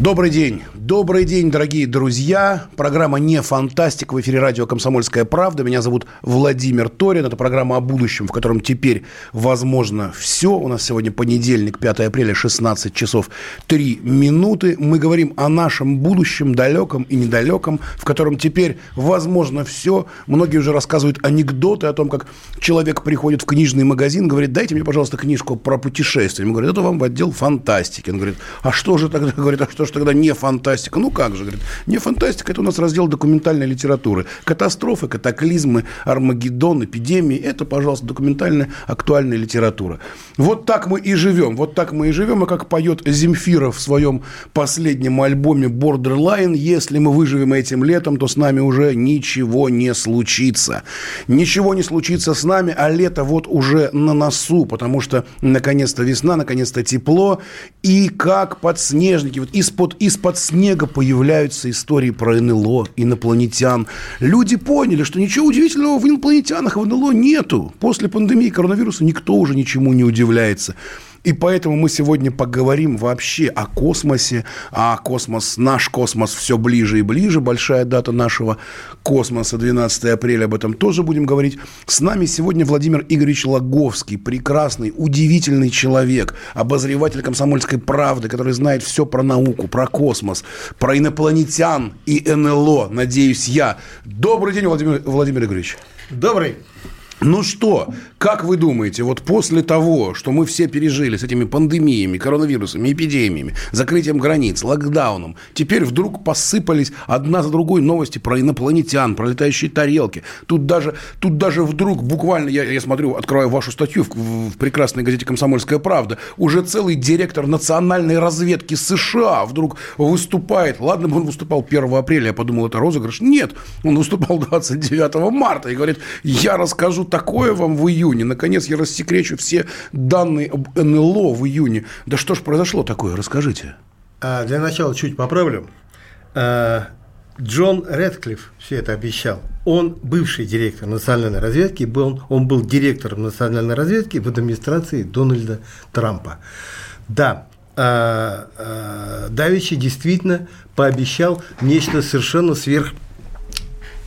Добрый день. Добрый день, дорогие друзья. Программа «Не фантастика» в эфире радио «Комсомольская правда». Меня зовут Владимир Торин. Это программа о будущем, в котором теперь возможно все. У нас сегодня понедельник, 5 апреля, 16 часов 3 минуты. Мы говорим о нашем будущем, далеком и недалеком, в котором теперь возможно все. Многие уже рассказывают анекдоты о том, как человек приходит в книжный магазин, говорит, дайте мне, пожалуйста, книжку про путешествия. Ему говорят, это вам в отдел фантастики. Он говорит, а что же тогда, говорит, а что же тогда не фантастика? Ну как же, говорит, не фантастика, это у нас раздел документальной литературы. Катастрофы, катаклизмы, Армагеддон, эпидемии, это, пожалуйста, документальная актуальная литература. Вот так мы и живем, вот так мы и живем, и как поет Земфира в своем последнем альбоме Borderline, если мы выживем этим летом, то с нами уже ничего не случится. Ничего не случится с нами, а лето вот уже на носу, потому что наконец-то весна, наконец-то тепло, и как подснежники, вот из-под из снега появляются истории про НЛО, инопланетян. Люди поняли, что ничего удивительного в инопланетянах в НЛО нету. После пандемии коронавируса никто уже ничему не удивляется. И поэтому мы сегодня поговорим вообще о космосе, а космос, наш космос все ближе и ближе. Большая дата нашего космоса, 12 апреля, об этом тоже будем говорить. С нами сегодня Владимир Игоревич Логовский, прекрасный, удивительный человек, обозреватель комсомольской правды, который знает все про науку, про космос, про инопланетян и НЛО, надеюсь я. Добрый день, Владимир, Владимир Игоревич. Добрый. Ну что, как вы думаете, вот после того, что мы все пережили с этими пандемиями, коронавирусами, эпидемиями, закрытием границ, локдауном, теперь вдруг посыпались одна за другой новости про инопланетян, про летающие тарелки. Тут даже, тут даже вдруг, буквально, я, я смотрю, открываю вашу статью в, в прекрасной газете «Комсомольская правда», уже целый директор национальной разведки США вдруг выступает. Ладно бы он выступал 1 апреля, я подумал, это розыгрыш. Нет, он выступал 29 марта и говорит, я расскажу такое вам в июне. Наконец я рассекречу все данные об НЛО в июне. Да что ж произошло такое? Расскажите. А, для начала чуть поправлю. А, Джон Редклифф все это обещал. Он бывший директор национальной разведки, был, он был директором национальной разведки в администрации Дональда Трампа. Да, а, а, Давичи действительно пообещал нечто совершенно сверх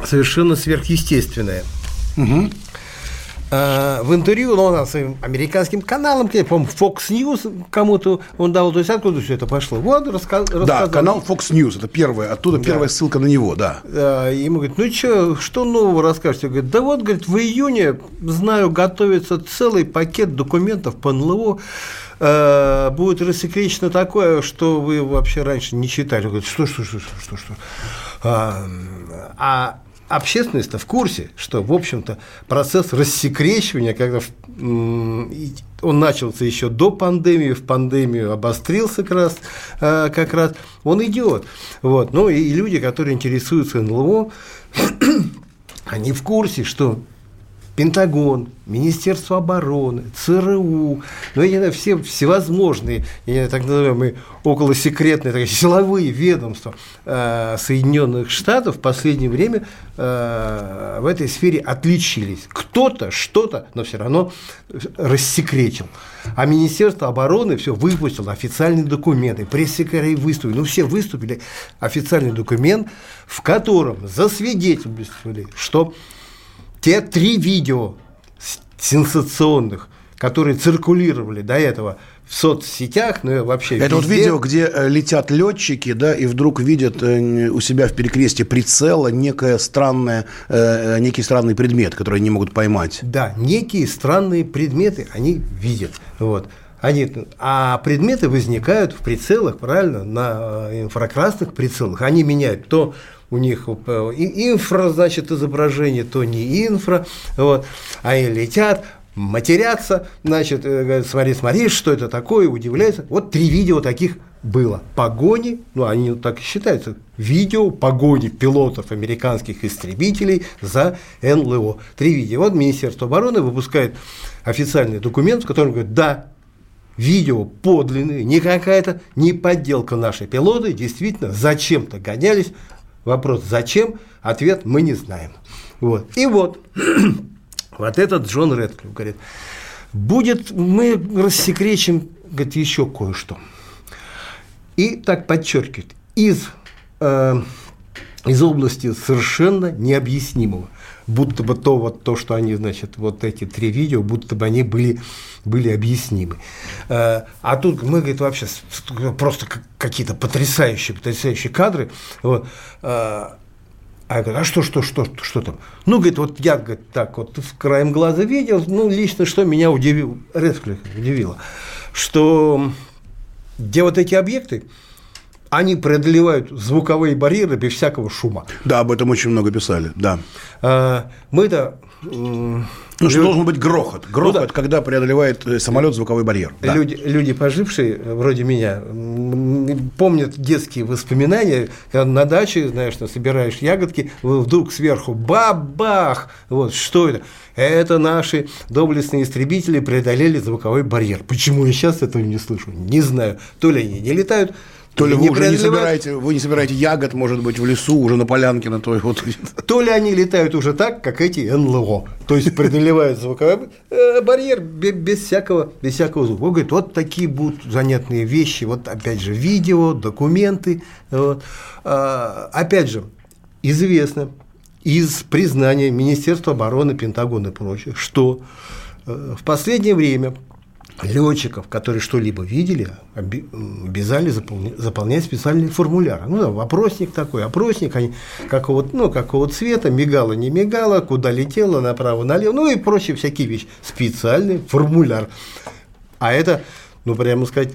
совершенно сверхъестественное. Угу. Э, в интервью, ну, он своим американским каналам, по-моему, Fox News кому-то он дал, то есть откуда все это пошло? Вот, раска- рассказал. Да, канал Fox News, это первое, оттуда да. первая ссылка на него, да. Э, ему говорит, ну что, что нового расскажете? Говорит, да вот, говорит, в июне, знаю, готовится целый пакет документов по НЛО, э, будет рассекречено такое, что вы вообще раньше не читали. Говорит, что, что, что, что, что? А, а общественность в курсе, что, в общем-то, процесс рассекречивания, когда он начался еще до пандемии, в пандемию обострился как раз, э, как раз он идет. Вот. Ну и люди, которые интересуются НЛО, они в курсе, что Пентагон, Министерство обороны, ЦРУ, ну, я не знаю, все всевозможные, я так называемые околосекретные так, силовые ведомства э, Соединенных Штатов в последнее время э, в этой сфере отличились. Кто-то что-то, но все равно рассекретил. А Министерство обороны все выпустило официальные документы, пресс-секретари выступили, ну все выступили, официальный документ, в котором засвидетельствовали, что те три видео сенсационных, которые циркулировали до этого в соцсетях, ну и вообще Это везде. вот видео, где э, летят летчики, да, и вдруг видят э, у себя в перекрестии прицела некое странное, э, некий странный предмет, который они не могут поймать. Да, некие странные предметы они видят. Вот. Они, а предметы возникают в прицелах, правильно, на инфракрасных прицелах. Они меняют то у них инфра, значит, изображение, то не инфра, вот, они летят, матерятся, значит, э, говорят, смотри, смотри, что это такое, удивляются. Вот три видео таких было. Погони, ну, они так и считаются, видео погони пилотов американских истребителей за НЛО. Три видео. Вот Министерство обороны выпускает официальный документ, в котором говорит, да, видео подлинные, не какая-то, не подделка нашей пилоты, действительно, зачем-то гонялись. Вопрос, зачем? Ответ мы не знаем. Вот. И вот, вот этот Джон Редклифф говорит, будет, мы рассекречим, говорит, еще кое-что. И так подчеркивает, из, э, из области совершенно необъяснимого. Будто бы то, вот, то, что они, значит, вот эти три видео, будто бы они были, были объяснимы. Э, а тут мы, говорит, вообще просто какие-то потрясающие, потрясающие кадры. Вот, э, а я говорю, а что, что, что, что там? Ну, говорит, вот я, говорит, так вот в краем глаза видел, ну, лично что меня удивило, Редклифф удивило, что где вот эти объекты, они преодолевают звуковые барьеры без всякого шума. Да, об этом очень много писали, да. А, мы-то ну, что должен быть грохот. Грохот, ну, да. когда преодолевает э, самолет звуковой барьер. Да. Люди, люди, пожившие, вроде меня, помнят детские воспоминания, когда на даче, знаешь, ты собираешь ягодки, вдруг сверху бабах! Вот, что это? Это наши доблестные истребители преодолели звуковой барьер. Почему я сейчас этого не слышу? Не знаю. То ли они не летают, то ли вы уже не собираете, вы не собираете ягод, может быть, в лесу, уже на полянке на той вот. То ли они летают уже так, как эти НЛО. То есть преодолевают звуковой э, барьер без всякого, без всякого звука. Он говорит, вот такие будут занятные вещи. Вот опять же видео, документы. Вот. А, опять же, известно из признания Министерства обороны, Пентагона и прочих, что э, в последнее время летчиков, которые что-либо видели, обязали заполнять специальный формуляр. Ну, да, вопросник такой, опросник, они какого, ну, какого цвета, мигало, не мигало, куда летело, направо, налево, ну и прочие всякие вещи. Специальный формуляр. А это, ну, прямо сказать,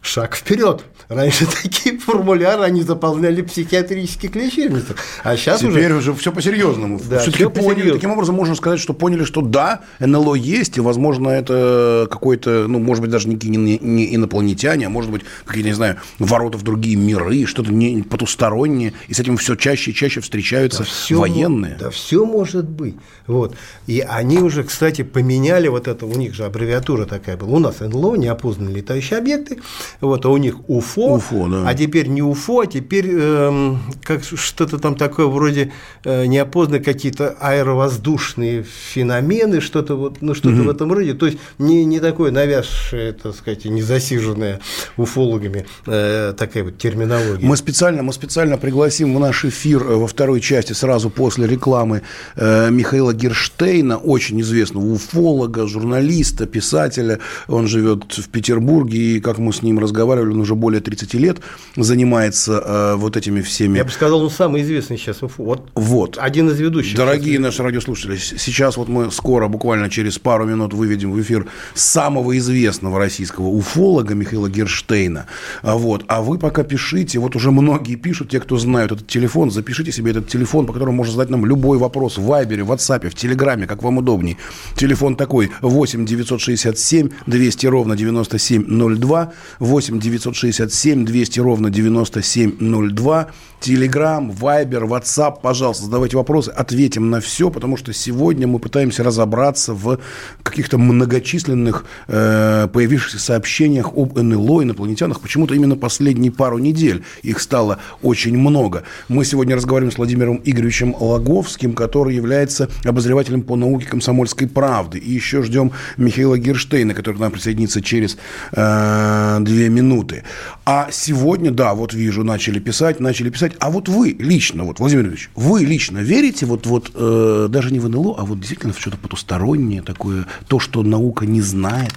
шаг вперед. Раньше такие формуляры они заполняли в психиатрических лечебницах, а сейчас Теперь уже... уже все по-серьезному. Да, Все-таки поняли, таким образом можно сказать, что поняли, что да, НЛО есть, и, возможно, это какой-то, ну, может быть, даже не, не инопланетяне, а может быть, какие-то, не знаю, ворота в другие миры, что-то не потустороннее, и с этим все чаще и чаще встречаются да все, военные. Да, все может быть. Вот. И они уже, кстати, поменяли вот это, у них же аббревиатура такая была. У нас НЛО, неопознанные летающие объекты, вот, а у них УФО, УФО да. а теперь не УФО, а теперь э, как что-то там такое вроде э, неопознанные какие-то аэровоздушные феномены, что-то вот, ну что-то угу. в этом роде, то есть не, не такое навязшее, так сказать, не засиженное уфологами э, такая вот терминология. Мы специально, мы специально пригласим в наш эфир э, во второй части сразу после рекламы э, Михаила Герштейна, очень известного уфолога, журналиста, писателя, он живет в Петербурге, и как мы с ним разговаривали, он уже более 30 лет занимается э, вот этими всеми. Я бы сказал, он самый известный сейчас. Вот. вот. Один из ведущих. Дорогие наши радиослушатели, сейчас вот мы скоро, буквально через пару минут, выведем в эфир самого известного российского уфолога Михаила Герштейна. А вот. А вы пока пишите, вот уже многие пишут, те, кто знают этот телефон, запишите себе этот телефон, по которому можно задать нам любой вопрос в Вайбере, в WhatsApp, в Телеграме, как вам удобней. Телефон такой 8 967 200 ровно 9702, 8 967 200 ровно 9702. Телеграм, Вайбер, Ватсап, пожалуйста, задавайте вопросы, ответим на все, потому что сегодня мы пытаемся разобраться в каких-то многочисленных э, появившихся сообщениях об НЛО, инопланетянах. Почему-то именно последние пару недель их стало очень много. Мы сегодня разговариваем с Владимиром Игоревичем Логовским, который является обозревателем по науке комсомольской правды. И еще ждем Михаила Герштейна, который к нам присоединится через э, две минуты. А сегодня, да, вот вижу, начали писать, начали писать а вот вы лично, вот, Владимир Ильич, вы лично верите вот, вот э, даже не в НЛО, а вот действительно в что-то потустороннее такое, то, что наука не знает?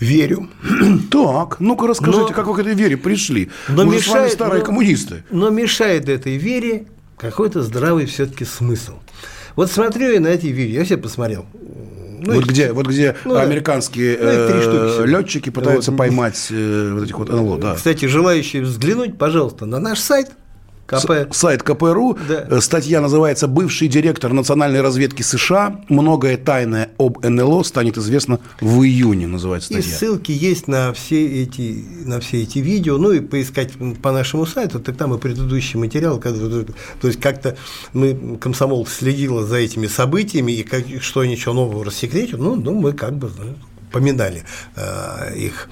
Верю. Так, ну-ка расскажите, но, как вы к этой вере пришли? Но Вы мешает, с вами старые но, коммунисты. Но мешает этой вере какой-то здравый все-таки смысл. Вот смотрю я на эти видео, я все посмотрел. Ну, вот, где, вот где ну, американские ну, э, летчики пытаются вот. поймать э, вот этих вот НЛО. Да. Кстати, желающие взглянуть, пожалуйста, на наш сайт КП. Сайт КПРУ. Да. Э, статья называется «Бывший директор национальной разведки США. Многое тайное об НЛО станет известно в июне», называется статья. И ссылки есть на все эти, на все эти видео. Ну и поискать по нашему сайту, так там и предыдущий материал. То есть как-то мы, комсомол следила за этими событиями, и как, что ничего нового рассекретят, ну, ну мы как бы ну, поминали э, их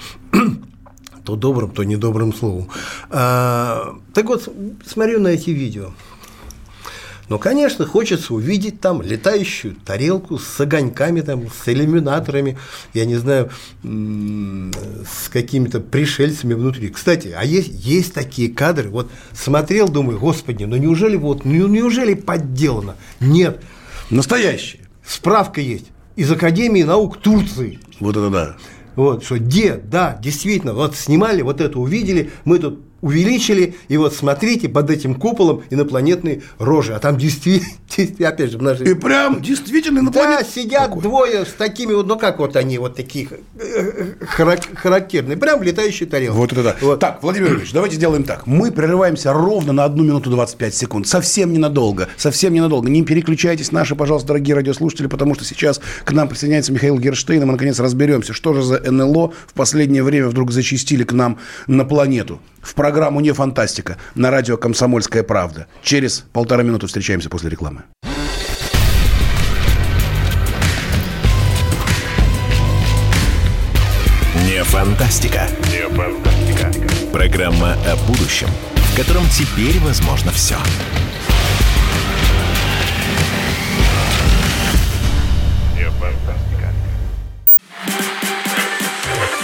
то добрым, то недобрым словом. А, так вот, смотрю на эти видео. Но, конечно, хочется увидеть там летающую тарелку с огоньками, там, с иллюминаторами, я не знаю, с какими-то пришельцами внутри. Кстати, а есть, есть такие кадры, вот смотрел, думаю, господи, ну неужели вот, ну неужели подделано? Нет. Настоящие. Справка есть из Академии наук Турции. Вот это да. Вот, что где, да, действительно, вот снимали, вот это увидели, мы тут увеличили, и вот смотрите, под этим куполом инопланетные рожи, а там действительно, опять же, в нашей... И прям действительно инопланетные. Да, сидят Какой? двое с такими вот, ну как вот они, вот такие э, характерные, прям летающие тарелки. Вот это да. Вот. Так, Владимир Ильич, давайте сделаем так. Мы прерываемся ровно на 1 минуту 25 секунд, совсем ненадолго, совсем ненадолго. Не переключайтесь, наши, пожалуйста, дорогие радиослушатели, потому что сейчас к нам присоединяется Михаил Герштейн, и мы, наконец, разберемся, что же за НЛО в последнее время вдруг зачистили к нам на планету. В программу «Не фантастика» на радио «Комсомольская правда». Через полтора минуты встречаемся после рекламы. Не фантастика. Не фантастика. Программа о будущем, в котором теперь возможно все.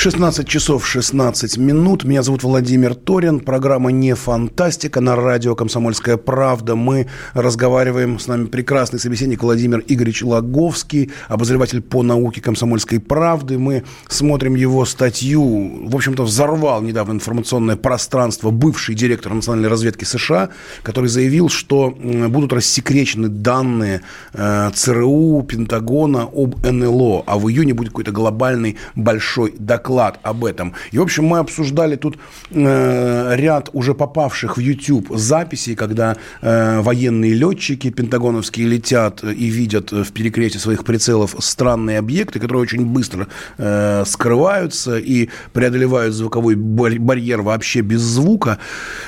16 часов 16 минут. Меня зовут Владимир Торин. Программа «Не фантастика» на радио «Комсомольская правда». Мы разговариваем с нами прекрасный собеседник Владимир Игоревич Лаговский, обозреватель по науке «Комсомольской правды». Мы смотрим его статью. В общем-то, взорвал недавно информационное пространство бывший директор национальной разведки США, который заявил, что будут рассекречены данные э, ЦРУ, Пентагона об НЛО, а в июне будет какой-то глобальный большой доклад доклад об этом. И, в общем, мы обсуждали тут э, ряд уже попавших в YouTube записей, когда э, военные летчики пентагоновские летят и видят в перекрестии своих прицелов странные объекты, которые очень быстро э, скрываются и преодолевают звуковой барьер вообще без звука.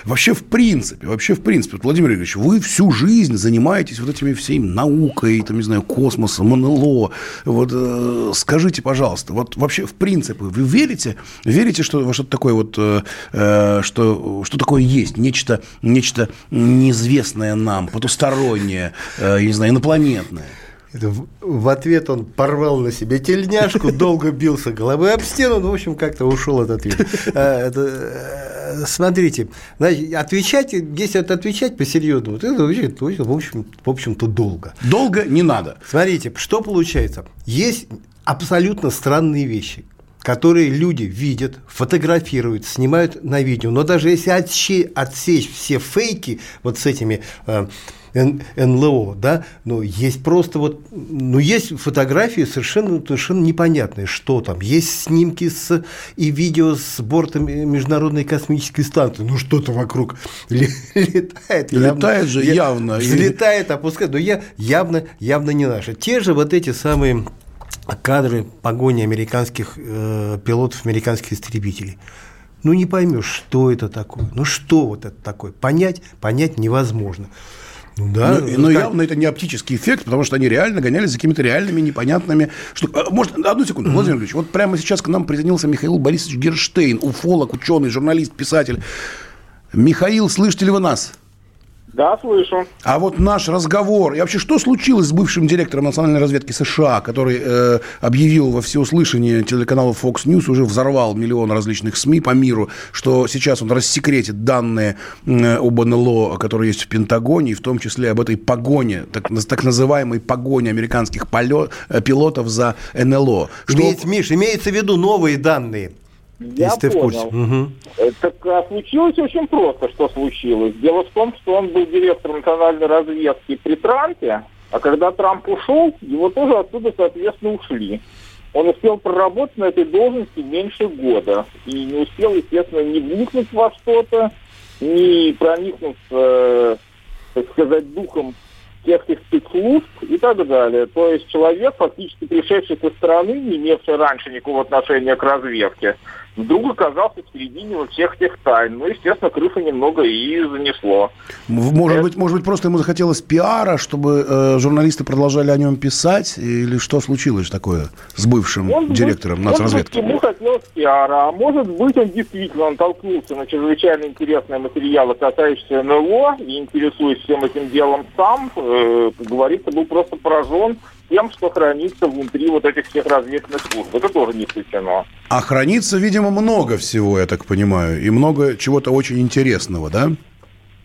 Вообще, в принципе, вообще, в принципе, Владимир Игоревич, вы всю жизнь занимаетесь вот этими всей наукой, там, не знаю, космосом, НЛО. Вот э, скажите, пожалуйста, вот вообще, в принципе, вы верите? Верите, что во что-то такое вот, э, э, что, что такое есть? Нечто, нечто неизвестное нам, потустороннее, э, я не знаю, инопланетное? В ответ он порвал на себе тельняшку, долго бился головой об стену, ну, в общем, как-то ушел от ответа. Смотрите, значит, отвечать, если это отвечать по-серьезному, то это в общем, в общем-то долго. Долго не надо. Смотрите, что получается? Есть абсолютно странные вещи которые люди видят, фотографируют, снимают на видео. Но даже если отсечь, отсечь все фейки вот с этими э, НЛО, да, ну, есть просто вот, ну, есть фотографии совершенно, совершенно непонятные, что там. Есть снимки с, и видео с борта Международной космической станции. Ну, что-то вокруг летает. Летает же явно. Взлетает, опускает. Но я, явно, явно не наше. Те же вот эти самые кадры погони американских э, пилотов, американских истребителей. Ну, не поймешь, что это такое. Ну, что вот это такое. Понять, понять невозможно. Ну, да, но, но явно это не оптический эффект, потому что они реально гонялись за какими-то реальными непонятными... Что... А, может, одну секунду, mm-hmm. Владимир Ильич, вот прямо сейчас к нам присоединился Михаил Борисович Герштейн, уфолог, ученый, журналист, писатель. Михаил, слышите ли вы нас? Да, слышу. А вот наш разговор, и вообще, что случилось с бывшим директором национальной разведки США, который э, объявил во всеуслышание телеканала Fox News, уже взорвал миллион различных СМИ по миру, что сейчас он рассекретит данные э, об НЛО, которые есть в Пентагоне, и в том числе об этой погоне, так, так называемой погоне американских полет, э, пилотов за НЛО. Что... Имеется, Миш, имеется в виду новые данные. Я Если понял. в курсе. Угу. Так а случилось очень просто, что случилось. Дело в том, что он был директором национальной разведки при Трампе, а когда Трамп ушел, его тоже оттуда, соответственно, ушли. Он успел проработать на этой должности меньше года. И не успел, естественно, не вникнуть во что-то, не проникнуться, так сказать, духом тех спецслужб и так далее. То есть человек, фактически пришедший со стороны, не имевший раньше никакого отношения к разведке, вдруг оказался в середине вот всех тех тайн. Ну, естественно, крыша немного и занесло. Может, Это... быть, может быть, просто ему захотелось пиара, чтобы э, журналисты продолжали о нем писать? Или что случилось такое с бывшим может директором быть, нацразведки? Может быть, ему хотелось пиара, а может быть, он действительно натолкнулся на чрезвычайно интересные материалы, касающиеся НЛО, и интересуясь всем этим делом сам, э, как говорится, был просто поражен тем, что хранится внутри вот этих всех разведных служб. Это тоже не исключено. А хранится, видимо, много всего, я так понимаю, и много чего-то очень интересного, да?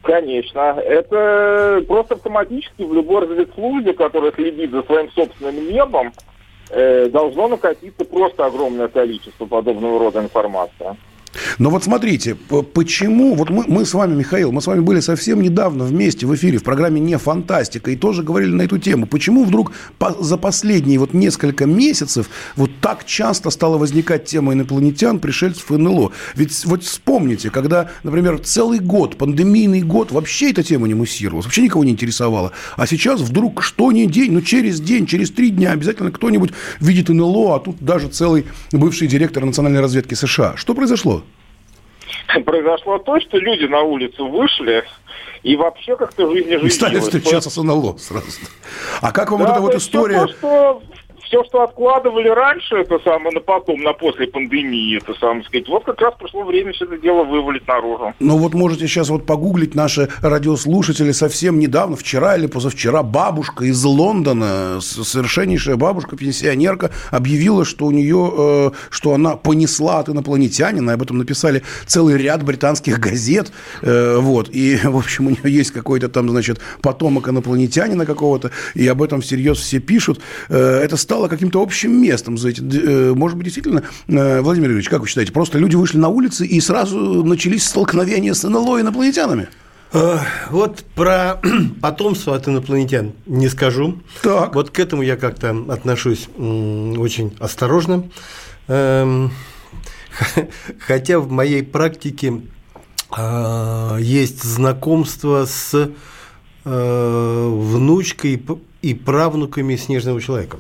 Конечно. Это просто автоматически в любой разведслужбе, которая следит за своим собственным небом, э, должно накопиться просто огромное количество подобного рода информации. Но вот смотрите, почему, вот мы, мы с вами, Михаил, мы с вами были совсем недавно вместе в эфире в программе «Не фантастика» и тоже говорили на эту тему. Почему вдруг по, за последние вот несколько месяцев вот так часто стала возникать тема инопланетян, пришельцев и НЛО? Ведь вот вспомните, когда, например, целый год, пандемийный год, вообще эта тема не муссировалась, вообще никого не интересовала. А сейчас вдруг что ни день, ну через день, через три дня обязательно кто-нибудь видит НЛО, а тут даже целый бывший директор национальной разведки США. Что произошло? произошло то, что люди на улицу вышли и вообще как-то жизнь не жизнь. Стали встречаться с НЛО сразу. А как вам да, вот эта вот история? То, что все, что откладывали раньше, это самое, на потом, на после пандемии, это самое сказать, вот как раз пришло время все это дело вывалить наружу. Ну вот можете сейчас вот погуглить наши радиослушатели совсем недавно, вчера или позавчера, бабушка из Лондона, совершеннейшая бабушка, пенсионерка, объявила, что у нее, э, что она понесла от инопланетянина, об этом написали целый ряд британских газет, э, вот, и, в общем, у нее есть какой-то там, значит, потомок инопланетянина какого-то, и об этом всерьез все пишут. Э, это стало стало каким-то общим местом. За эти, э, может быть, действительно, э, Владимир Ильич, как вы считаете, просто люди вышли на улицы и сразу начались столкновения с НЛО инопланетянами? Э, вот про потомство от инопланетян не скажу. Так. Вот к этому я как-то отношусь очень осторожно. Эм, хотя в моей практике есть знакомство с внучкой и правнуками снежного человека.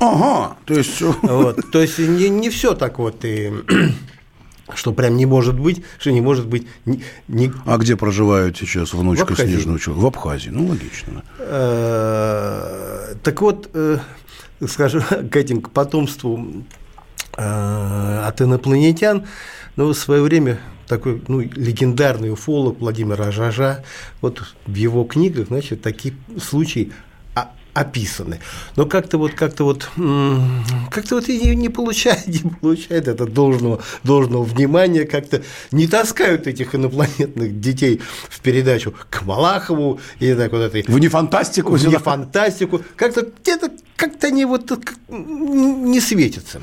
Ага, то есть... Вот, то есть не, не все так вот и что прям не может быть, что не может быть... Не, не... А где проживают сейчас внучка снежного человека? В Абхазии, ну, логично. Э, так вот, э, скажу, к этим, к потомству э, от инопланетян, ну, в свое время такой ну, легендарный уфолог Владимир Ажажа, вот в его книгах, значит, такие случаи описаны. Но как-то вот, как-то вот, как-то вот не, не получает, не получает это должного, должного внимания, как-то не таскают этих инопланетных детей в передачу к Малахову и так вот этой. В не фантастику. В не фантастику. Как-то где-то как-то они вот не светятся.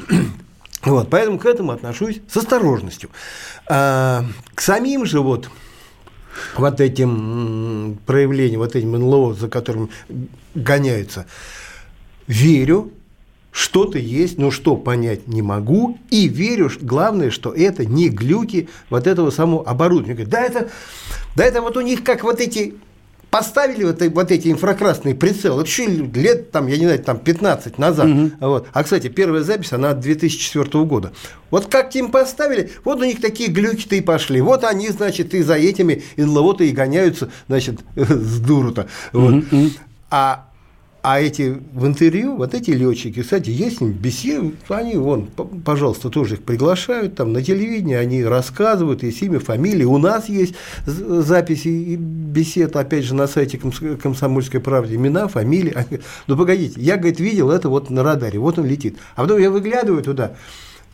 Вот, поэтому к этому отношусь с осторожностью. А, к самим же вот вот этим проявлением, вот этим НЛО, за которым гоняются, верю, что-то есть, но что понять не могу, и верю, главное, что это не глюки вот этого самого оборудования. Да это, да это вот у них как вот эти поставили вот, вот эти инфракрасные прицелы, это еще лет, там, я не знаю, там 15 назад. Угу. Вот. А, кстати, первая запись, она от 2004 года. Вот как им поставили, вот у них такие глюки-то и пошли. Вот они, значит, и за этими НЛО-то и гоняются, значит, с дуру-то. Вот. Угу. А а эти в интервью, вот эти летчики, кстати, есть беседы, они, вон, пожалуйста, тоже их приглашают, там на телевидении они рассказывают, есть имя, фамилия. У нас есть записи и бесед, опять же, на сайте «Комсомольской правды», имена, фамилии. Ну, погодите, я, говорит, видел это вот на радаре, вот он летит. А потом я выглядываю туда,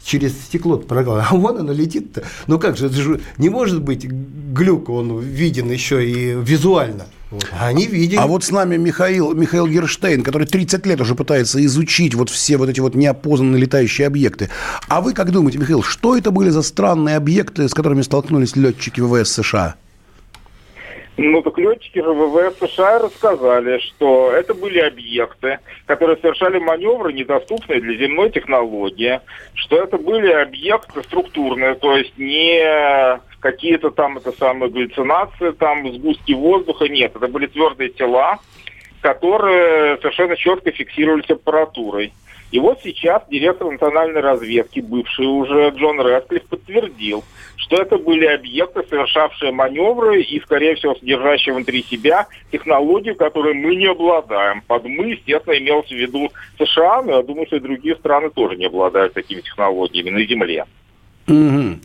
через стекло программы, а вон оно летит-то. Ну как же, это же не может быть глюк, он виден еще и визуально. Вот. А они видели. А вот с нами Михаил, Михаил Герштейн, который 30 лет уже пытается изучить вот все вот эти вот неопознанные летающие объекты. А вы как думаете, Михаил, что это были за странные объекты, с которыми столкнулись летчики ВВС США? Ну, так летчики ВВС США рассказали, что это были объекты, которые совершали маневры, недоступные для земной технологии, что это были объекты структурные, то есть не какие-то там это самые галлюцинации, там сгустки воздуха, нет, это были твердые тела, которые совершенно четко фиксировались аппаратурой. И вот сейчас директор национальной разведки, бывший уже Джон Рэдклифф, подтвердил, что это были объекты, совершавшие маневры и, скорее всего, содержащие внутри себя технологию, которой мы не обладаем. Под «мы», естественно, имелось в виду США, но я думаю, что и другие страны тоже не обладают такими технологиями на Земле. Угу.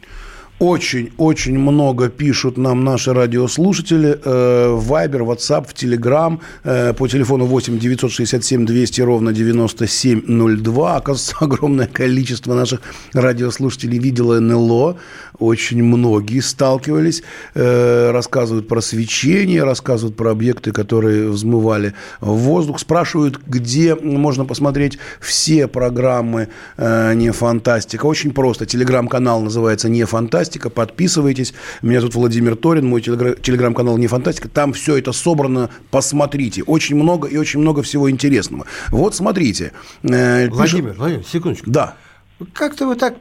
Очень-очень много пишут нам наши радиослушатели. Э, в Viber, WhatsApp, в Telegram э, по телефону 8 967 200 ровно 9702. Оказывается, огромное количество наших радиослушателей видело НЛО. Очень многие сталкивались. Э, рассказывают про свечение, рассказывают про объекты, которые взмывали в воздух. Спрашивают, где можно посмотреть все программы «Не фантастика». Очень просто. Телеграм-канал называется «Не фантастика» фантастика. Подписывайтесь. Меня зовут Владимир Торин, мой телеграм-канал «Не фантастика». Там все это собрано. Посмотрите. Очень много и очень много всего интересного. Вот смотрите. Э, Владимир, пишет... Владимир, секундочку. Да. Как-то вы так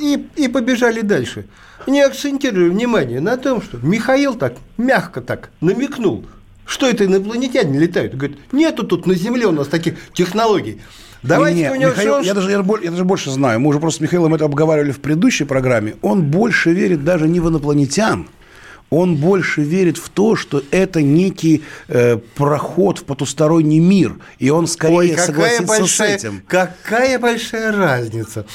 и, и побежали дальше. Не акцентирую внимание на том, что Михаил так мягко так намекнул, что это инопланетяне летают. Говорит, нету тут на Земле у нас таких технологий. Давайте Нет, Михаил, все... я, даже, я, я даже больше знаю. Мы уже просто с Михаилом это обговаривали в предыдущей программе. Он больше верит даже не в инопланетян, он больше верит в то, что это некий э, проход в потусторонний мир, и он скорее Ой, согласится большая, с этим. Какая большая разница.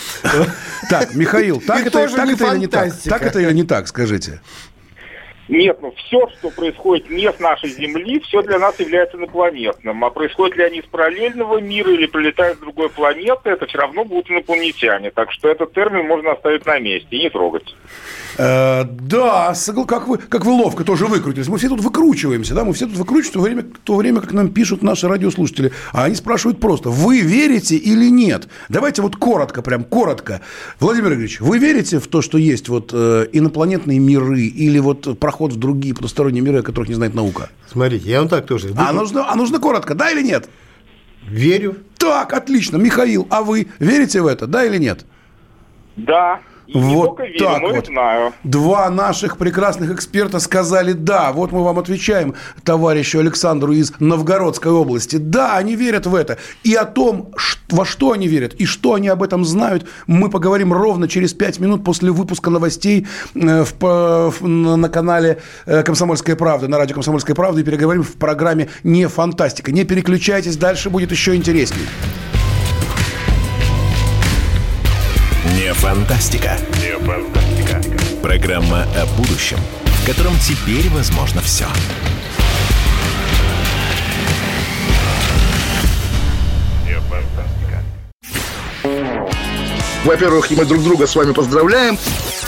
Так, Михаил, так это или не так? Так это или не так, скажите? Нет, ну все, что происходит не с нашей Земли, все для нас является инопланетным. А происходит ли они из параллельного мира или прилетают с другой планеты, это все равно будут инопланетяне. Так что этот термин можно оставить на месте и не трогать. Э, да, как вы, как вы ловко тоже выкрутились. Мы все тут выкручиваемся, да, мы все тут выкручиваемся в то время, в то время, как нам пишут наши радиослушатели. А они спрашивают просто, вы верите или нет? Давайте вот коротко, прям коротко. Владимир Игоревич, вы верите в то, что есть вот э, инопланетные миры или вот проход в другие потусторонние миры, о которых не знает наука? Смотрите, я вам так тоже. А нужно, а нужно коротко, да или нет? Верю. Так, отлично. Михаил, а вы верите в это, да или нет? Да. И вот верю, так вот. Знаю. Два наших прекрасных эксперта сказали «да». Вот мы вам отвечаем товарищу Александру из Новгородской области. Да, они верят в это. И о том, во что они верят и что они об этом знают, мы поговорим ровно через пять минут после выпуска новостей э, в, в, на канале э, «Комсомольская правда», на радио «Комсомольская правда» и переговорим в программе «Не фантастика». Не переключайтесь, дальше будет еще интереснее. Фантастика. Не фантастика. Программа о будущем, в котором теперь возможно все. Во-первых, мы друг друга с вами поздравляем.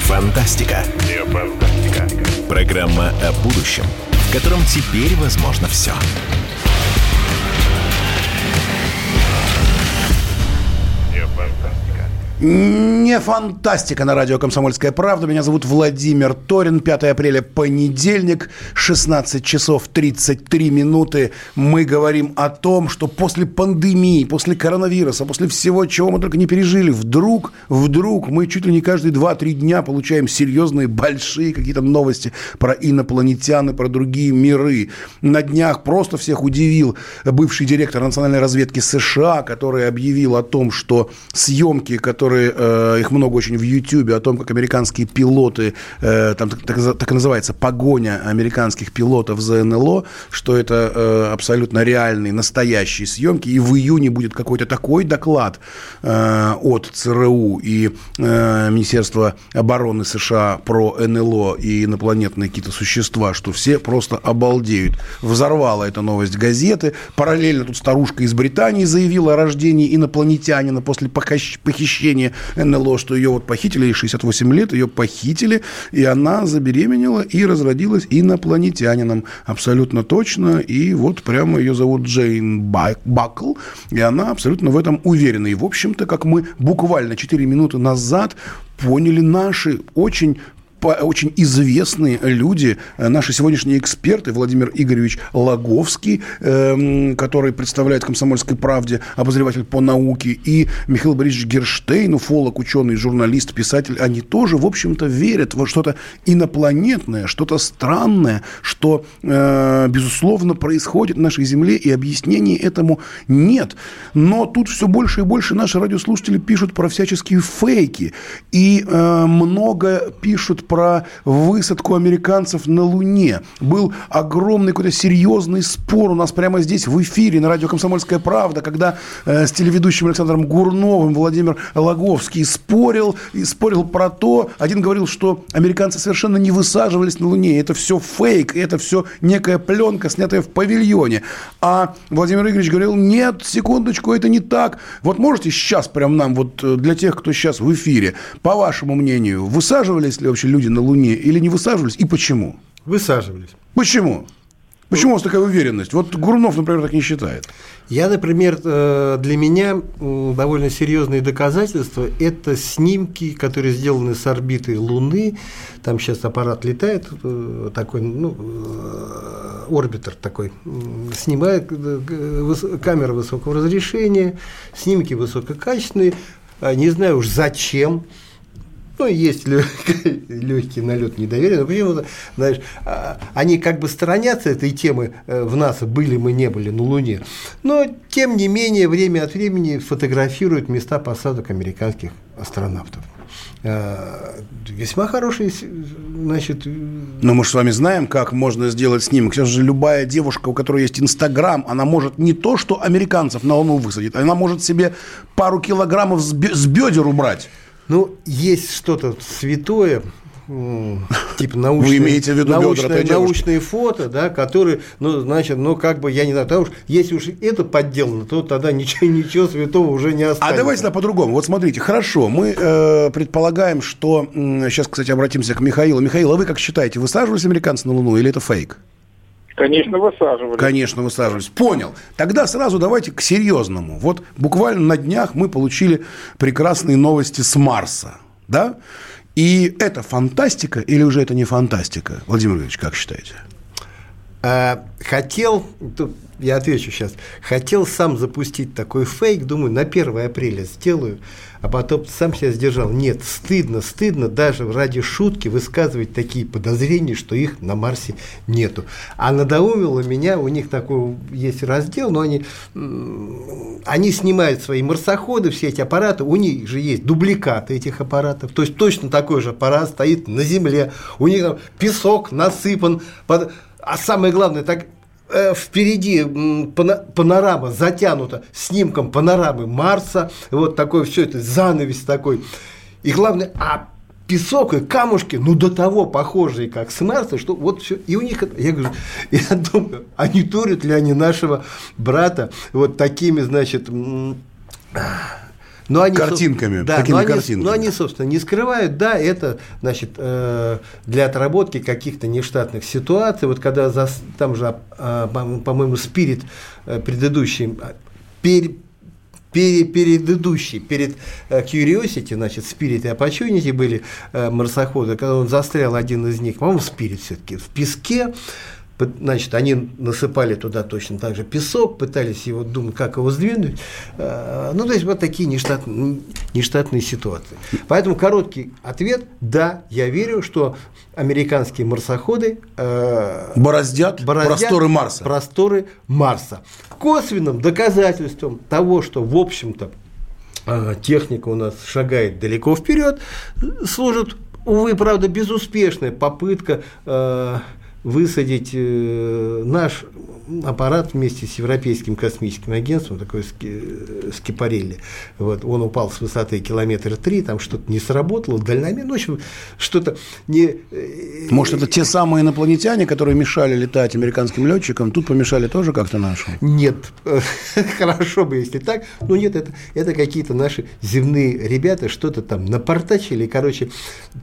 Не фантастика. Не фантастика. Программа о будущем, в котором теперь возможно все. Не фантастика на радио «Комсомольская правда». Меня зовут Владимир Торин. 5 апреля, понедельник, 16 часов 33 минуты. Мы говорим о том, что после пандемии, после коронавируса, после всего, чего мы только не пережили, вдруг, вдруг мы чуть ли не каждые 2-3 дня получаем серьезные, большие какие-то новости про инопланетян и про другие миры. На днях просто всех удивил бывший директор национальной разведки США, который объявил о том, что съемки, которые которые, э, их много очень в Ютьюбе, о том, как американские пилоты, э, там так, так, и называется, погоня американских пилотов за НЛО, что это э, абсолютно реальные, настоящие съемки, и в июне будет какой-то такой доклад от ЦРУ и Министерства обороны США про НЛО и инопланетные какие-то существа, что все просто обалдеют. Взорвала эта новость газеты. Параллельно тут старушка из Британии заявила о рождении инопланетянина после похищения сообщение НЛО, что ее вот похитили, ей 68 лет, ее похитили, и она забеременела и разродилась инопланетянином. Абсолютно точно. И вот прямо ее зовут Джейн Бакл, и она абсолютно в этом уверена. И, в общем-то, как мы буквально 4 минуты назад поняли наши очень очень известные люди, э, наши сегодняшние эксперты, Владимир Игоревич Лаговский, эм, который представляет «Комсомольской правде», обозреватель по науке, и Михаил Борисович Герштейн, уфолог, ученый, журналист, писатель, они тоже, в общем-то, верят во что-то инопланетное, что-то странное, что, э, безусловно, происходит в нашей Земле, и объяснений этому нет. Но тут все больше и больше наши радиослушатели пишут про всяческие фейки, и э, много пишут про высадку американцев на Луне. Был огромный какой-то серьезный спор у нас прямо здесь в эфире на радио «Комсомольская правда», когда э, с телеведущим Александром Гурновым Владимир Логовский спорил, и спорил про то, один говорил, что американцы совершенно не высаживались на Луне, это все фейк, это все некая пленка, снятая в павильоне. А Владимир Игоревич говорил, нет, секундочку, это не так. Вот можете сейчас прям нам, вот э, для тех, кто сейчас в эфире, по вашему мнению, высаживались ли вообще люди люди на Луне или не высаживались и почему? Высаживались. Почему? Почему у вас такая уверенность? Вот Гурнов, например, так не считает. Я, например, э, для меня довольно серьезные доказательства – это снимки, которые сделаны с орбиты Луны. Там сейчас аппарат летает, э, такой, ну, э, орбитер такой, снимает камера высокого разрешения, снимки высококачественные. Не знаю уж зачем, ну, есть легкий налет недоверия, но почему-то, знаешь, а, они как бы сторонятся этой темы э, в НАСА, были мы, не были на Луне, но, тем не менее, время от времени фотографируют места посадок американских астронавтов. А, весьма хороший, значит... Но мы же с вами знаем, как можно сделать снимок. Сейчас же любая девушка, у которой есть Инстаграм, она может не то, что американцев на Луну высадить, она может себе пару килограммов с бедер убрать. Ну, есть что-то святое, типа научные, Вы имеете в виду научные, научные фото, да, которые, ну, значит, ну, как бы, я не знаю, потому что если уж это подделано, то тогда ничего, ничего святого уже не останется. А давайте да, по-другому. Вот смотрите, хорошо, мы э, предполагаем, что... Э, сейчас, кстати, обратимся к Михаилу. Михаил, а вы как считаете, высаживались американцы на Луну или это фейк? Конечно, высаживались. Конечно, высаживались. Понял. Тогда сразу давайте к серьезному. Вот буквально на днях мы получили прекрасные новости с Марса. Да? И это фантастика или уже это не фантастика? Владимир Ильич, как считаете? А, хотел, я отвечу сейчас, хотел сам запустить такой фейк, думаю, на 1 апреля сделаю, а потом сам себя сдержал. Нет, стыдно, стыдно даже ради шутки высказывать такие подозрения, что их на Марсе нету. А надоумило меня, у них такой есть раздел, но они, они снимают свои марсоходы, все эти аппараты, у них же есть дубликаты этих аппаратов, то есть точно такой же аппарат стоит на Земле, у них там песок насыпан, под... а самое главное, так Э, впереди панорама затянута снимком панорамы Марса, вот такой все это занавес такой. И главное, а песок и камушки, ну до того похожие, как с Марса, что вот все. И у них, я говорю, я думаю, а не турят ли они нашего брата вот такими, значит, Но они, Картинками, да, такими но они, картинками. Но они, собственно, не скрывают, да, это, значит, э, для отработки каких-то нештатных ситуаций, вот когда за, там же, э, по-моему, Спирит э, предыдущий, пер, пере, предыдущий, перед Curiosity, значит, Spirit и Opportunity были э, марсоходы, когда он застрял один из них, по-моему, Spirit все-таки, в песке, Значит, они насыпали туда точно так же песок, пытались его думать, как его сдвинуть. Э, ну, то есть, вот такие нештатные, нештатные ситуации. Поэтому короткий ответ – да, я верю, что американские марсоходы э, бороздят, бороздят просторы Марса. Просторы Марса. Косвенным доказательством того, что, в общем-то, э, техника у нас шагает далеко вперед, служит, увы, правда, безуспешная попытка э, высадить э, наш аппарат вместе с Европейским космическим агентством, такой Скипарелли. Вот, он упал с высоты километра три, там что-то не сработало, дальномер, ну, в общем, что-то не... Э, Может, это те самые инопланетяне, которые мешали летать американским летчикам, тут помешали тоже как-то нашим? Нет, хорошо бы, если так, но нет, это, это какие-то наши земные ребята, что-то там напортачили, короче,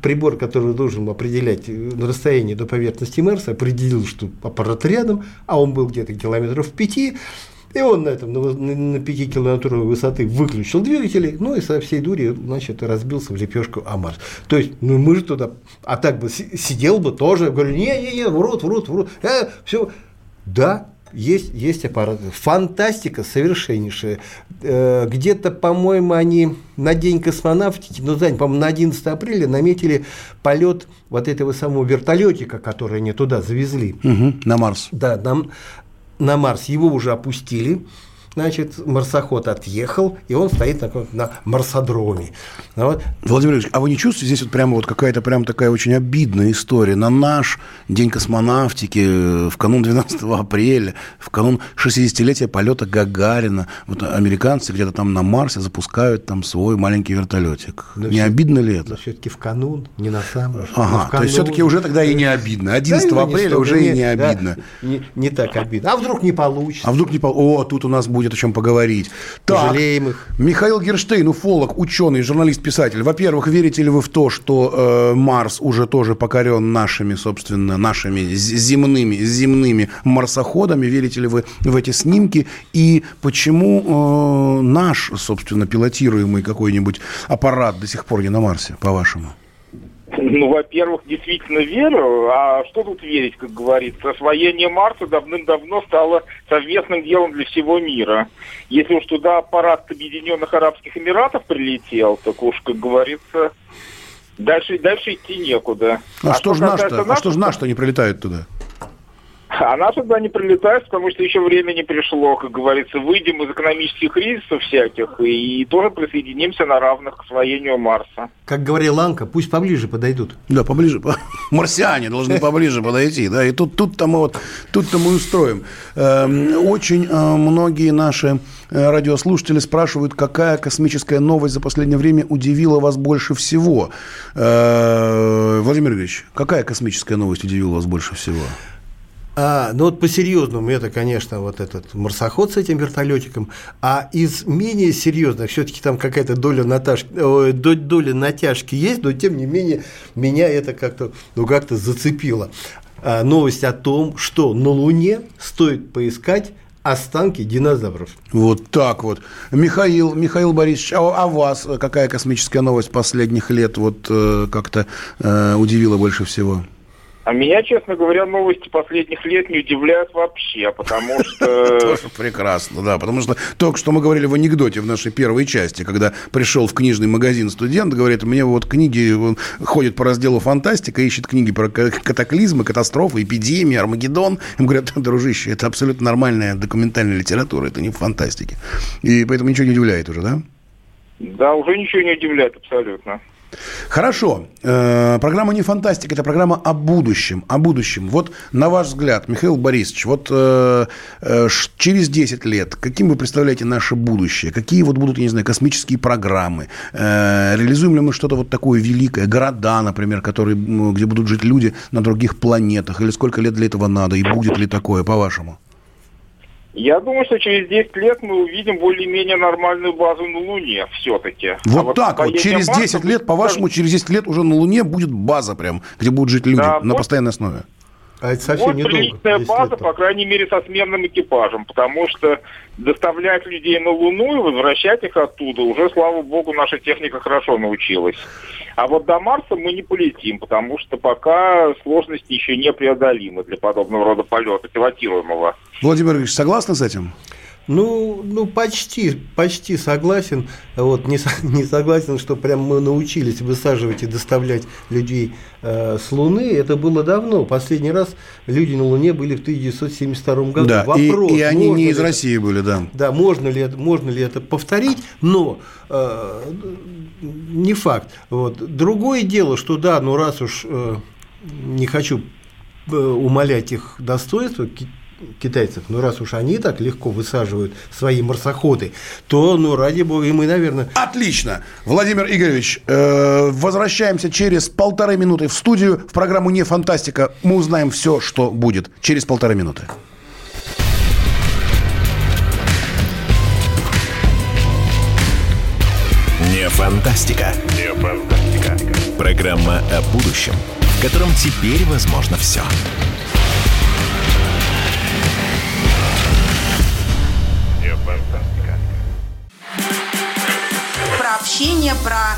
прибор, который должен определять на расстоянии до поверхности Марса, определил, что аппарат рядом, а он был где-то километров пяти, и он на этом, на, на 5 километровой высоты выключил двигатели, ну и со всей дури, значит, разбился в лепешку Амарс. То есть, ну мы же туда, а так бы сидел бы тоже, говорю, не-не-не, врут, врут, врут, э, все. Да, есть, есть аппараты. Фантастика совершеннейшая. Э, где-то, по-моему, они на день космонавтики, ну, знаете, по-моему, на 11 апреля наметили полет вот этого самого вертолетика, который они туда завезли. Угу, на Марс. Да, нам на Марс. Его уже опустили значит, марсоход отъехал, и он стоит на, на марсодроме. Ну вот. Владимир Ильич, а вы не чувствуете здесь вот прямо вот какая-то прям такая очень обидная история? На наш День космонавтики, э, в канун 12 апреля, в канун 60-летия полета Гагарина, вот американцы где-то там на Марсе запускают там свой маленький вертолетик. Но не обидно ли это? Все-таки в канун, не на самом деле. Ага, то есть все-таки уже тогда и не обидно. 11 да, апреля уже не, и не обидно. Да, не, не так обидно. А вдруг не получится? А вдруг не получится? О, тут у нас будет будет о чем поговорить. Так, Жалеем их. Михаил Герштейн, уфолог, ученый, журналист-писатель. Во-первых, верите ли вы в то, что э, Марс уже тоже покорен нашими, собственно, нашими земными, земными марсоходами? Верите ли вы в эти снимки? И почему э, наш, собственно, пилотируемый какой-нибудь аппарат до сих пор не на Марсе, по-вашему? Ну, во-первых, действительно верю. А что тут верить, как говорится? Освоение Марса давным-давно стало совместным делом для всего мира. Если уж туда аппарат Объединенных Арабских Эмиратов прилетел, так уж, как говорится, дальше, дальше идти некуда. А, а что, что же наш-то? А что же наш-то не прилетает туда? А наши туда не прилетают, потому что еще время не пришло, как говорится, выйдем из экономических кризисов всяких и тоже присоединимся на равных к освоению Марса. Как говорил Ланка, пусть поближе подойдут. Да, поближе. Марсиане должны поближе подойти, да, и тут, тут-то мы вот, тут-то мы устроим. Эм, очень э, многие наши э, радиослушатели спрашивают, какая космическая новость за последнее время удивила вас больше всего. Э, Владимир Ильич, какая космическая новость удивила вас больше всего? А, ну вот по-серьезному это, конечно, вот этот марсоход с этим вертолетиком, а из менее серьезных все-таки там какая-то доля, натяжки, доля натяжки есть, но тем не менее меня это как-то ну, как зацепило. А, новость о том, что на Луне стоит поискать останки динозавров. Вот так вот. Михаил, Михаил Борисович, а, а вас какая космическая новость последних лет вот э, как-то э, удивила больше всего? А меня, честно говоря, новости последних лет не удивляют вообще, потому что... Тоже прекрасно, да, потому что только что мы говорили в анекдоте в нашей первой части, когда пришел в книжный магазин студент, говорит, мне вот книги, он ходит по разделу фантастика, ищет книги про катаклизмы, катастрофы, эпидемии, Армагеддон. Им говорят, дружище, это абсолютно нормальная документальная литература, это не в фантастике. И поэтому ничего не удивляет уже, да? Да, уже ничего не удивляет абсолютно. Хорошо. Э, программа не фантастика, это программа о будущем. О будущем. Вот на ваш взгляд, Михаил Борисович, вот э, э, через 10 лет, каким вы представляете наше будущее? Какие вот будут, я не знаю, космические программы? Реализуем ли мы что-то вот такое великое? Города, например, которые, где будут жить люди на других планетах? Или сколько лет для этого надо? И будет ли такое, по-вашему? Я думаю, что через 10 лет мы увидим более-менее нормальную базу на Луне все-таки. Вот а вот так вот, через Марса 10 лет, по-вашему, через 10 лет уже на Луне будет база прям, где будут жить люди да, на постоянной основе? А это совсем вот недолго. приличная база, лет, по крайней мере, со сменным экипажем, потому что доставлять людей на Луну и возвращать их оттуда уже, слава богу, наша техника хорошо научилась. А вот до Марса мы не полетим, потому что пока сложности еще непреодолимы для подобного рода полета пилотируемого. Владимир Ильич, согласны с этим? Ну, ну почти, почти согласен. Вот, не, не согласен, что прям мы научились высаживать и доставлять людей э, с Луны. Это было давно. Последний раз люди на Луне были в 1972 году. Да, Вопрос, и, и они не из России это, были, да. Да, можно ли, можно ли это повторить, но э, не факт. Вот. Другое дело, что да, ну раз уж э, не хочу э, умалять их достоинство, китайцев, ну раз уж они так легко высаживают свои марсоходы, то, ну ради бога, и мы, наверное... Отлично! Владимир Игоревич, э, возвращаемся через полторы минуты в студию. В программу «Не фантастика» мы узнаем все, что будет через полторы минуты. Не фантастика. Не фантастика. Программа о будущем, в котором теперь возможно все. Общение, про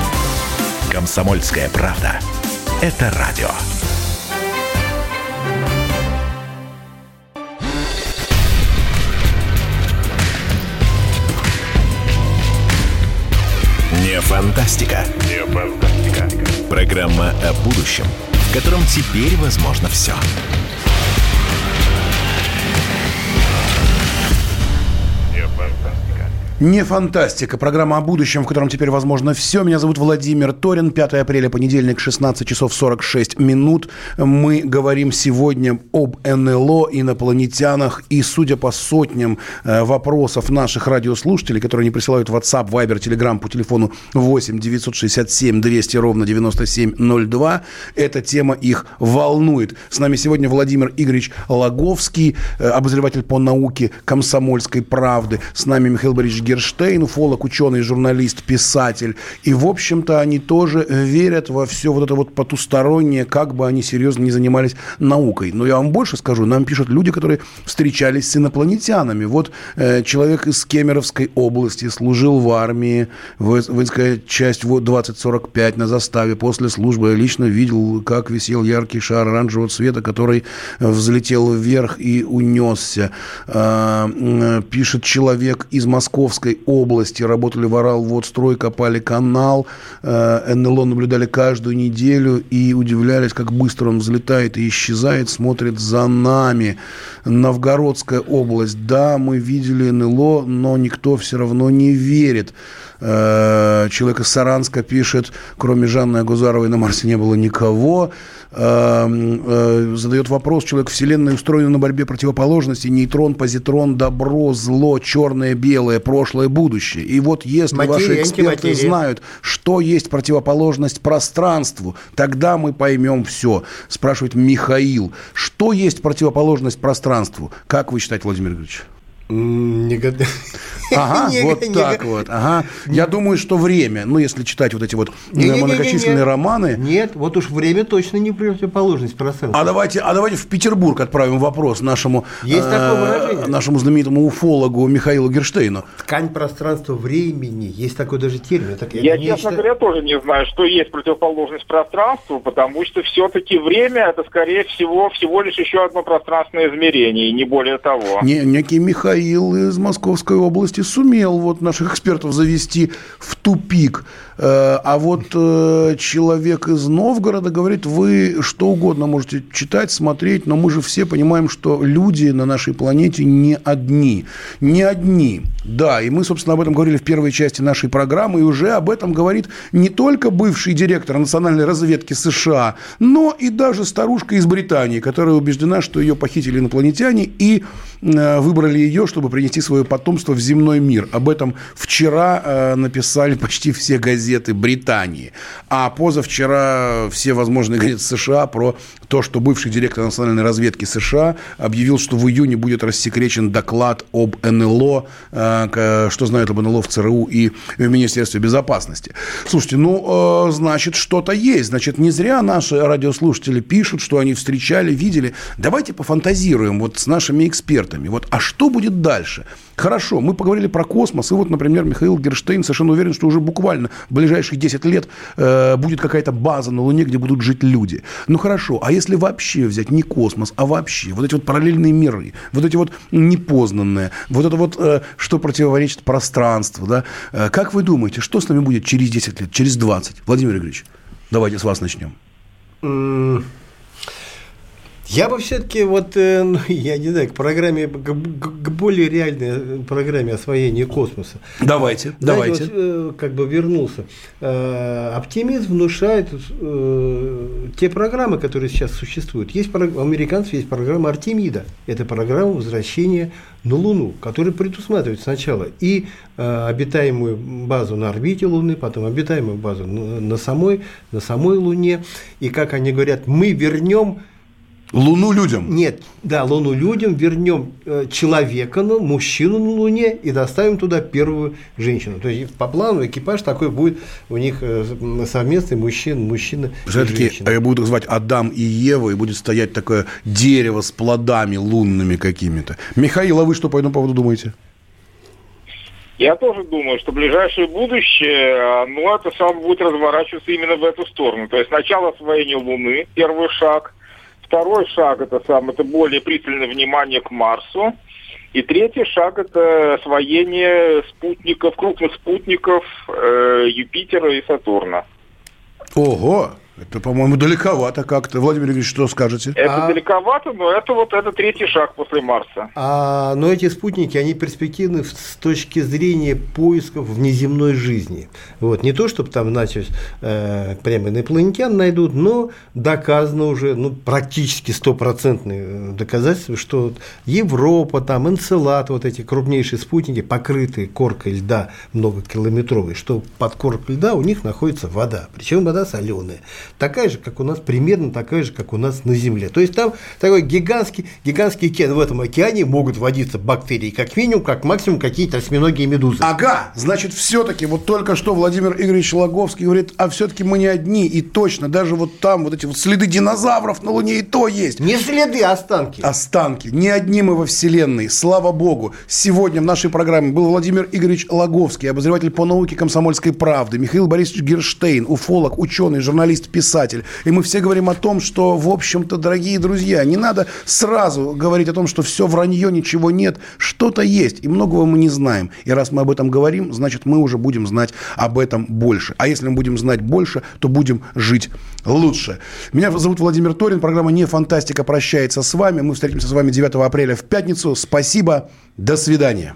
Комсомольская правда. Это радио. Не фантастика. Не фантастика. Программа о будущем, в котором теперь возможно все. Все. Не фантастика. Программа о будущем, в котором теперь возможно все. Меня зовут Владимир Торин. 5 апреля, понедельник, 16 часов 46 минут. Мы говорим сегодня об НЛО, инопланетянах. И судя по сотням э, вопросов наших радиослушателей, которые они присылают в WhatsApp, Viber, Telegram по телефону 8 967 200 ровно 9702, эта тема их волнует. С нами сегодня Владимир Игоревич Логовский, э, обозреватель по науке комсомольской правды. С нами Михаил Борисович Герштейн, уфолог, ученый, журналист, писатель. И, в общем-то, они тоже верят во все вот это вот потустороннее, как бы они серьезно не занимались наукой. Но я вам больше скажу, нам пишут люди, которые встречались с инопланетянами. Вот э, человек из Кемеровской области служил в армии, воинская часть вот 2045 на заставе. После службы я лично видел, как висел яркий шар оранжевого цвета, который взлетел вверх и унесся. Э, э, пишет человек из Московской Московской области, работали в Орал-Водстрой, копали канал, э, НЛО наблюдали каждую неделю и удивлялись, как быстро он взлетает и исчезает, смотрит за нами. Новгородская область, да, мы видели НЛО, но никто все равно не верит. Э, человек из Саранска пишет, кроме Жанны Агузаровой на Марсе не было никого. Эм, э, задает вопрос, человек Вселенная устроена на борьбе противоположностей, нейтрон, позитрон, добро, зло, черное, белое, прошлое, будущее. И вот если Материя, ваши эксперты антиматерия. знают, что есть противоположность пространству, тогда мы поймем все. Спрашивает Михаил, что есть противоположность пространству? Как вы считаете, Владимир Ильич? Никогда. Ага, вот так вот. Ага. Я думаю, что время, ну, если читать вот эти вот многочисленные романы. Нет, вот уж время точно не противоположность проценту. А давайте, а давайте в Петербург отправим вопрос нашему, Есть э, нашему знаменитому уфологу Михаилу Герштейну. Ткань пространства времени. Есть такой даже термин. Так, я, я честно говоря, тоже не знаю, что есть противоположность пространству, потому что все-таки время это, скорее всего, всего лишь еще одно пространственное измерение, и не более того. Не, некий Михаил Михаил из Московской области сумел вот наших экспертов завести в тупик. Э, а вот э, человек из Новгорода говорит, вы что угодно можете читать, смотреть, но мы же все понимаем, что люди на нашей планете не одни. Не одни. Да, и мы, собственно, об этом говорили в первой части нашей программы, и уже об этом говорит не только бывший директор национальной разведки США, но и даже старушка из Британии, которая убеждена, что ее похитили инопланетяне и э, выбрали ее, чтобы принести свое потомство в земной мир. Об этом вчера написали почти все газеты Британии. А позавчера все возможные газеты США про то, что бывший директор национальной разведки США объявил, что в июне будет рассекречен доклад об НЛО, э, что знают об НЛО в ЦРУ и в Министерстве безопасности. Слушайте, ну, э, значит, что-то есть. Значит, не зря наши радиослушатели пишут, что они встречали, видели. Давайте пофантазируем вот с нашими экспертами. Вот, а что будет дальше? Хорошо, мы поговорили про космос, и вот, например, Михаил Герштейн совершенно уверен, что уже буквально в ближайшие 10 лет э, будет какая-то база на Луне, где будут жить люди. Ну хорошо, а если вообще взять не космос, а вообще вот эти вот параллельные миры, вот эти вот непознанные, вот это вот, э, что противоречит пространству, да? Э, как вы думаете, что с нами будет через 10 лет, через 20? Владимир Игоревич, давайте с вас начнем. Я бы все-таки вот, э, ну, я не знаю, к программе, к, к более реальной э, программе освоения космоса. Давайте, Знаете, давайте. Вот, э, как бы вернулся. Оптимизм внушает те программы, которые сейчас существуют. Есть у американцев есть программа Артемида. Это программа возвращения на Луну, которая предусматривает сначала и обитаемую базу на орбите Луны, потом обитаемую базу на, на самой, на самой Луне. И как они говорят, мы вернем Луну людям? Нет, да, Луну людям, вернем э, человека, ну, мужчину на Луне и доставим туда первую женщину. То есть по плану экипаж такой будет у них э, совместный мужчина, мужчина Все-таки э, будут звать Адам и Ева, и будет стоять такое дерево с плодами лунными какими-то. Михаил, а вы что по этому поводу думаете? Я тоже думаю, что ближайшее будущее, ну, это сам будет разворачиваться именно в эту сторону. То есть начало освоения Луны, первый шаг – Второй шаг это сам, это более пристальное внимание к Марсу. И третий шаг это освоение спутников, крупных спутников э, Юпитера и Сатурна. Ого! Это, по-моему, далековато как-то. Владимир Ильич, что скажете? Это а... далековато, но это вот это третий шаг после Марса. А, но эти спутники, они перспективны с точки зрения поисков внеземной жизни. Вот. Не то, чтобы там, значит, э, прямо инопланетян найдут, но доказано уже, ну, практически стопроцентные доказательства, что Европа, там, Энцелад, вот эти крупнейшие спутники, покрытые коркой льда многокилометровой, что под коркой льда у них находится вода, причем вода соленая такая же, как у нас, примерно такая же, как у нас на Земле. То есть там такой гигантский, гигантский океан. В этом океане могут водиться бактерии, как минимум, как максимум какие-то осьминоги и медузы. Ага, значит, все-таки вот только что Владимир Игоревич Логовский говорит, а все-таки мы не одни, и точно, даже вот там вот эти вот следы динозавров на Луне и то есть. Не следы, а останки. Останки. Не одни мы во Вселенной, слава Богу. Сегодня в нашей программе был Владимир Игоревич Логовский, обозреватель по науке комсомольской правды, Михаил Борисович Герштейн, уфолог, ученый, журналист, писатель. И мы все говорим о том, что, в общем-то, дорогие друзья, не надо сразу говорить о том, что все вранье, ничего нет. Что-то есть, и многого мы не знаем. И раз мы об этом говорим, значит, мы уже будем знать об этом больше. А если мы будем знать больше, то будем жить лучше. Меня зовут Владимир Торин. Программа «Не фантастика» прощается с вами. Мы встретимся с вами 9 апреля в пятницу. Спасибо. До свидания.